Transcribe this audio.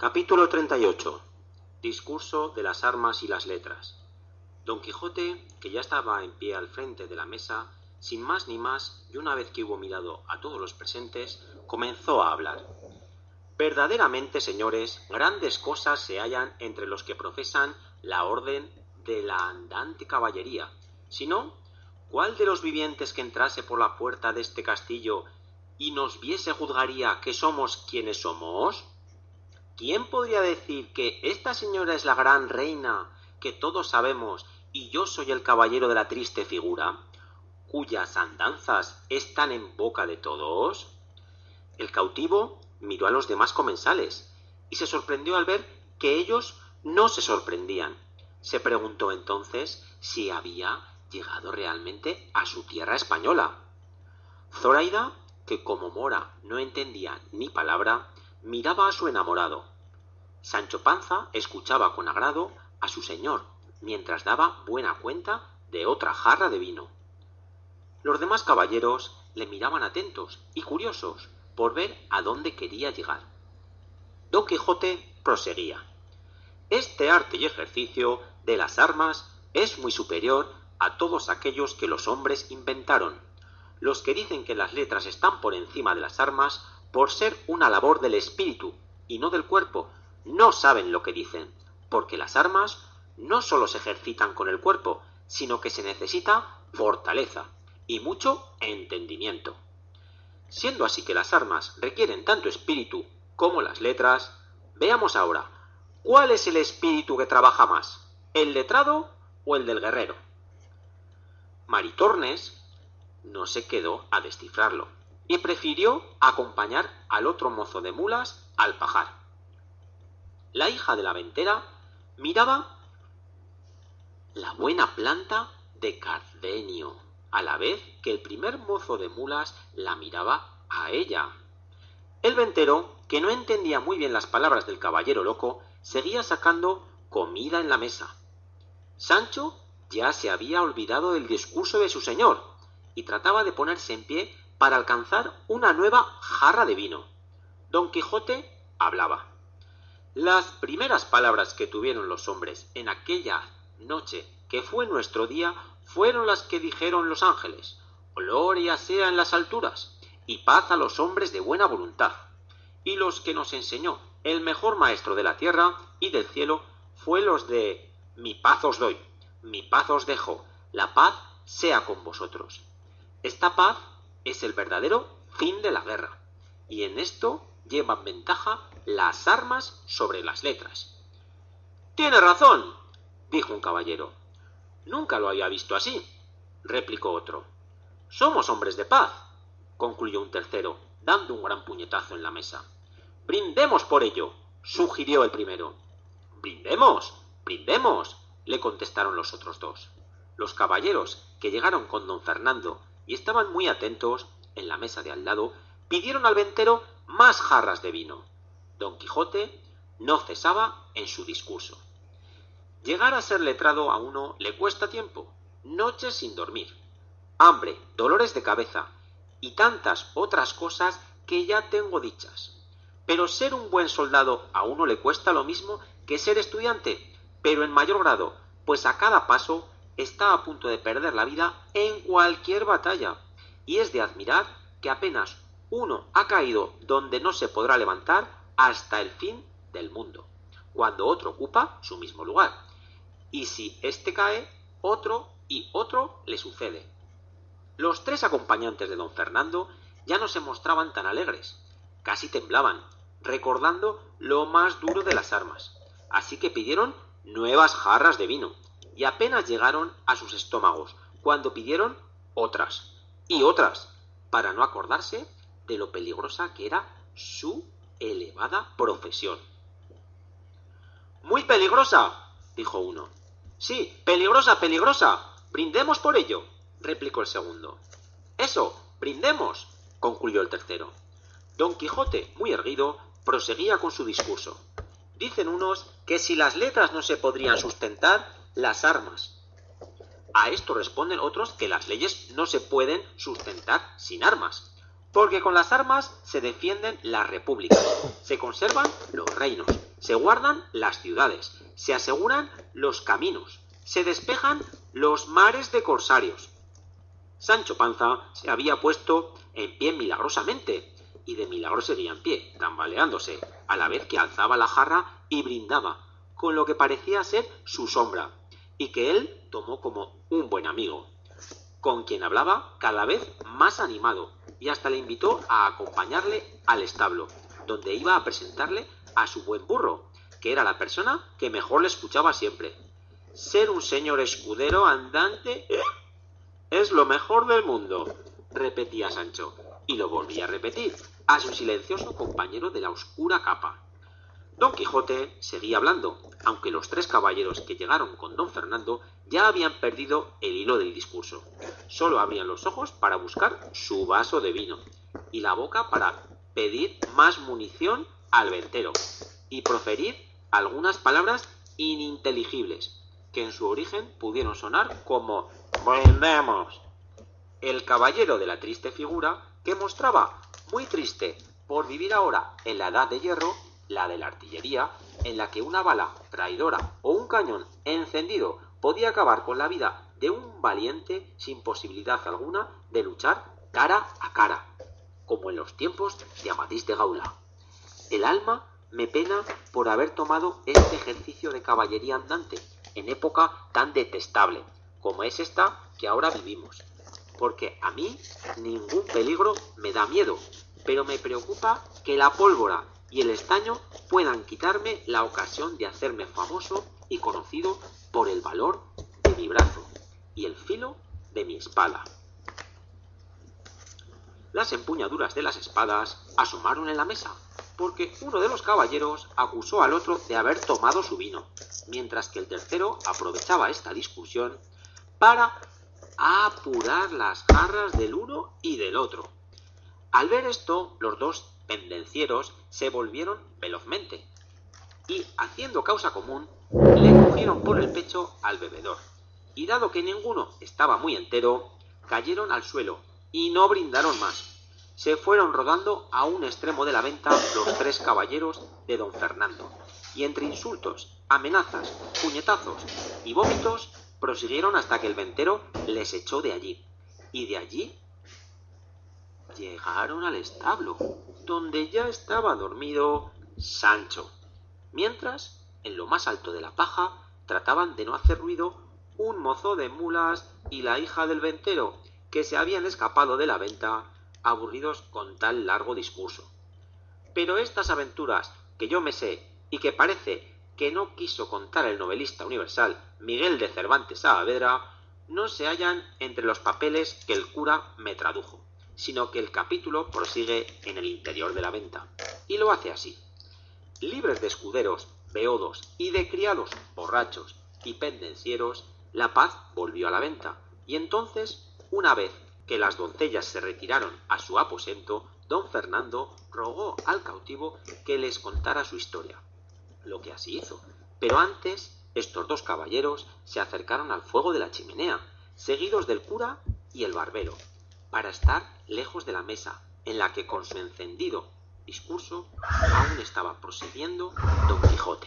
Capítulo 38. Discurso de las armas y las letras. Don Quijote, que ya estaba en pie al frente de la mesa, sin más ni más, y una vez que hubo mirado a todos los presentes, comenzó a hablar. Verdaderamente, señores, grandes cosas se hallan entre los que profesan la orden de la andante caballería. Si no, ¿cuál de los vivientes que entrase por la puerta de este castillo y nos viese juzgaría que somos quienes somos? ¿Quién podría decir que esta señora es la gran reina que todos sabemos y yo soy el caballero de la triste figura, cuyas andanzas están en boca de todos? El cautivo miró a los demás comensales y se sorprendió al ver que ellos no se sorprendían. Se preguntó entonces si había llegado realmente a su tierra española. Zoraida, que como mora no entendía ni palabra, miraba a su enamorado. Sancho Panza escuchaba con agrado a su señor, mientras daba buena cuenta de otra jarra de vino. Los demás caballeros le miraban atentos y curiosos por ver a dónde quería llegar. Don Quijote proseguía. Este arte y ejercicio de las armas es muy superior a todos aquellos que los hombres inventaron. Los que dicen que las letras están por encima de las armas por ser una labor del espíritu y no del cuerpo, no saben lo que dicen, porque las armas no sólo se ejercitan con el cuerpo, sino que se necesita fortaleza y mucho entendimiento. Siendo así que las armas requieren tanto espíritu como las letras, veamos ahora, ¿cuál es el espíritu que trabaja más? ¿El letrado o el del guerrero? Maritornes no se quedó a descifrarlo y prefirió acompañar al otro mozo de mulas al pajar. La hija de la ventera miraba la buena planta de Cardenio, a la vez que el primer mozo de mulas la miraba a ella. El ventero, que no entendía muy bien las palabras del caballero loco, seguía sacando comida en la mesa. Sancho ya se había olvidado del discurso de su señor y trataba de ponerse en pie para alcanzar una nueva jarra de vino. Don Quijote hablaba. Las primeras palabras que tuvieron los hombres en aquella noche que fue nuestro día fueron las que dijeron los ángeles. Gloria sea en las alturas y paz a los hombres de buena voluntad. Y los que nos enseñó el mejor maestro de la tierra y del cielo fue los de mi paz os doy, mi paz os dejo, la paz sea con vosotros. Esta paz es el verdadero fin de la guerra, y en esto llevan ventaja las armas sobre las letras. Tiene razón, dijo un caballero. Nunca lo había visto así, replicó otro. Somos hombres de paz, concluyó un tercero, dando un gran puñetazo en la mesa. Brindemos por ello, sugirió el primero. Brindemos, brindemos, le contestaron los otros dos. Los caballeros que llegaron con don Fernando y estaban muy atentos en la mesa de al lado, pidieron al ventero más jarras de vino. Don Quijote no cesaba en su discurso. Llegar a ser letrado a uno le cuesta tiempo, noches sin dormir, hambre, dolores de cabeza y tantas otras cosas que ya tengo dichas. Pero ser un buen soldado a uno le cuesta lo mismo que ser estudiante, pero en mayor grado, pues a cada paso está a punto de perder la vida en cualquier batalla, y es de admirar que apenas uno ha caído donde no se podrá levantar hasta el fin del mundo, cuando otro ocupa su mismo lugar y si éste cae, otro y otro le sucede. Los tres acompañantes de don Fernando ya no se mostraban tan alegres, casi temblaban, recordando lo más duro de las armas, así que pidieron nuevas jarras de vino, y apenas llegaron a sus estómagos, cuando pidieron otras y otras, para no acordarse de lo peligrosa que era su elevada profesión. Muy peligrosa, dijo uno. Sí, peligrosa, peligrosa. Brindemos por ello, replicó el segundo. Eso, brindemos, concluyó el tercero. Don Quijote, muy erguido, proseguía con su discurso. Dicen unos que si las letras no se podrían sustentar, las armas. A esto responden otros que las leyes no se pueden sustentar sin armas, porque con las armas se defienden las repúblicas, se conservan los reinos se guardan las ciudades, se aseguran los caminos, se despejan los mares de corsarios. Sancho Panza se había puesto en pie milagrosamente, y de milagro seguía en pie, tambaleándose, a la vez que alzaba la jarra y brindaba, con lo que parecía ser su sombra, y que él tomó como un buen amigo, con quien hablaba cada vez más animado, y hasta le invitó a acompañarle al establo, donde iba a presentarle a su buen burro, que era la persona que mejor le escuchaba siempre. Ser un señor escudero andante es lo mejor del mundo, repetía Sancho, y lo volvía a repetir a su silencioso compañero de la oscura capa. Don Quijote seguía hablando, aunque los tres caballeros que llegaron con don Fernando ya habían perdido el hilo del discurso. Solo abrían los ojos para buscar su vaso de vino y la boca para pedir más munición al ventero y proferir algunas palabras ininteligibles que en su origen pudieron sonar como brindemos. El caballero de la triste figura, que mostraba muy triste por vivir ahora en la edad de hierro, la de la artillería, en la que una bala traidora o un cañón encendido podía acabar con la vida de un valiente sin posibilidad alguna de luchar cara a cara, como en los tiempos de Amadís de Gaula. El alma me pena por haber tomado este ejercicio de caballería andante en época tan detestable como es esta que ahora vivimos, porque a mí ningún peligro me da miedo, pero me preocupa que la pólvora y el estaño puedan quitarme la ocasión de hacerme famoso y conocido por el valor de mi brazo y el filo de mi espada. Las empuñaduras de las espadas asomaron en la mesa, porque uno de los caballeros acusó al otro de haber tomado su vino, mientras que el tercero aprovechaba esta discusión para apurar las jarras del uno y del otro. Al ver esto, los dos pendencieros se volvieron velozmente y, haciendo causa común, le cogieron por el pecho al bebedor. Y dado que ninguno estaba muy entero, cayeron al suelo y no brindaron más. Se fueron rodando a un extremo de la venta los tres caballeros de don Fernando, y entre insultos, amenazas, puñetazos y vómitos prosiguieron hasta que el ventero les echó de allí. Y de allí llegaron al establo, donde ya estaba dormido Sancho, mientras, en lo más alto de la paja, trataban de no hacer ruido un mozo de mulas y la hija del ventero, que se habían escapado de la venta, aburridos con tal largo discurso. Pero estas aventuras que yo me sé y que parece que no quiso contar el novelista universal Miguel de Cervantes Saavedra, no se hallan entre los papeles que el cura me tradujo sino que el capítulo prosigue en el interior de la venta. Y lo hace así. Libres de escuderos, beodos y de criados borrachos y pendencieros, la paz volvió a la venta. Y entonces, una vez que las doncellas se retiraron a su aposento, don Fernando rogó al cautivo que les contara su historia. Lo que así hizo. Pero antes, estos dos caballeros se acercaron al fuego de la chimenea, seguidos del cura y el barbero, para estar lejos de la mesa en la que con su encendido discurso aún estaba prosiguiendo don Quijote.